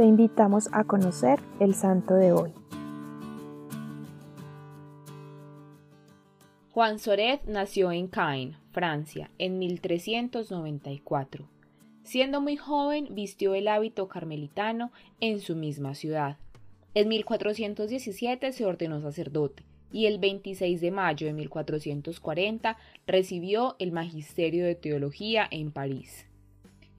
te invitamos a conocer el santo de hoy. Juan Soret nació en Caen, Francia, en 1394. Siendo muy joven, vistió el hábito carmelitano en su misma ciudad. En 1417 se ordenó sacerdote y el 26 de mayo de 1440 recibió el magisterio de teología en París.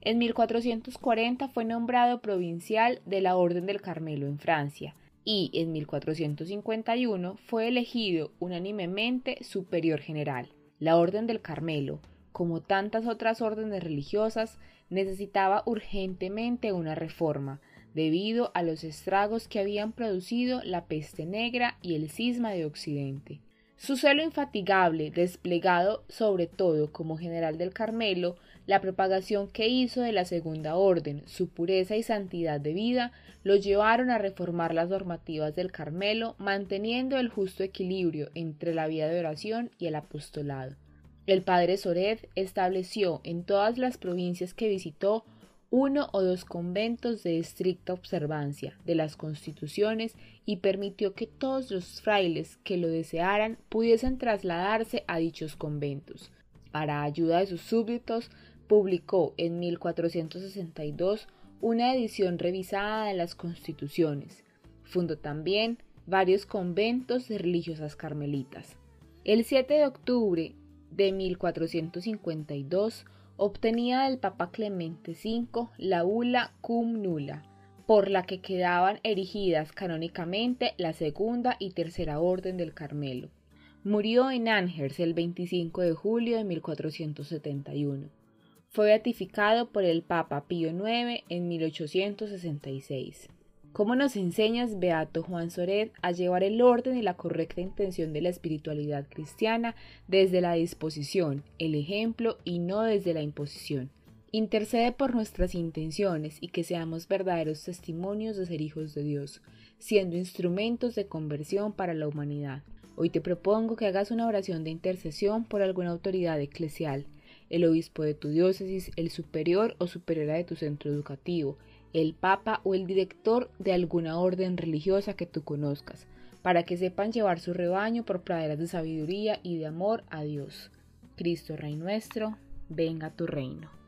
En 1440 fue nombrado provincial de la Orden del Carmelo en Francia y en 1451 fue elegido unánimemente superior general. La Orden del Carmelo, como tantas otras órdenes religiosas, necesitaba urgentemente una reforma, debido a los estragos que habían producido la peste negra y el cisma de Occidente. Su celo infatigable, desplegado sobre todo como general del Carmelo, la propagación que hizo de la Segunda Orden, su pureza y santidad de vida, lo llevaron a reformar las normativas del Carmelo, manteniendo el justo equilibrio entre la vida de oración y el apostolado. El padre Sored estableció en todas las provincias que visitó uno o dos conventos de estricta observancia de las constituciones y permitió que todos los frailes que lo desearan pudiesen trasladarse a dichos conventos. Para ayuda de sus súbditos, publicó en 1462 una edición revisada de las constituciones. Fundó también varios conventos de religiosas carmelitas. El 7 de octubre de 1452 obtenía del Papa Clemente V la bula cum nulla, por la que quedaban erigidas canónicamente la segunda y tercera orden del Carmelo. Murió en Angers el 25 de julio de 1471. Fue beatificado por el Papa Pío IX en 1866. ¿Cómo nos enseñas, Beato Juan Soret, a llevar el orden y la correcta intención de la espiritualidad cristiana desde la disposición, el ejemplo y no desde la imposición? Intercede por nuestras intenciones y que seamos verdaderos testimonios de ser hijos de Dios, siendo instrumentos de conversión para la humanidad. Hoy te propongo que hagas una oración de intercesión por alguna autoridad eclesial, el obispo de tu diócesis, el superior o superiora de tu centro educativo, el papa o el director de alguna orden religiosa que tú conozcas, para que sepan llevar su rebaño por praderas de sabiduría y de amor a Dios. Cristo Rey nuestro, venga tu reino.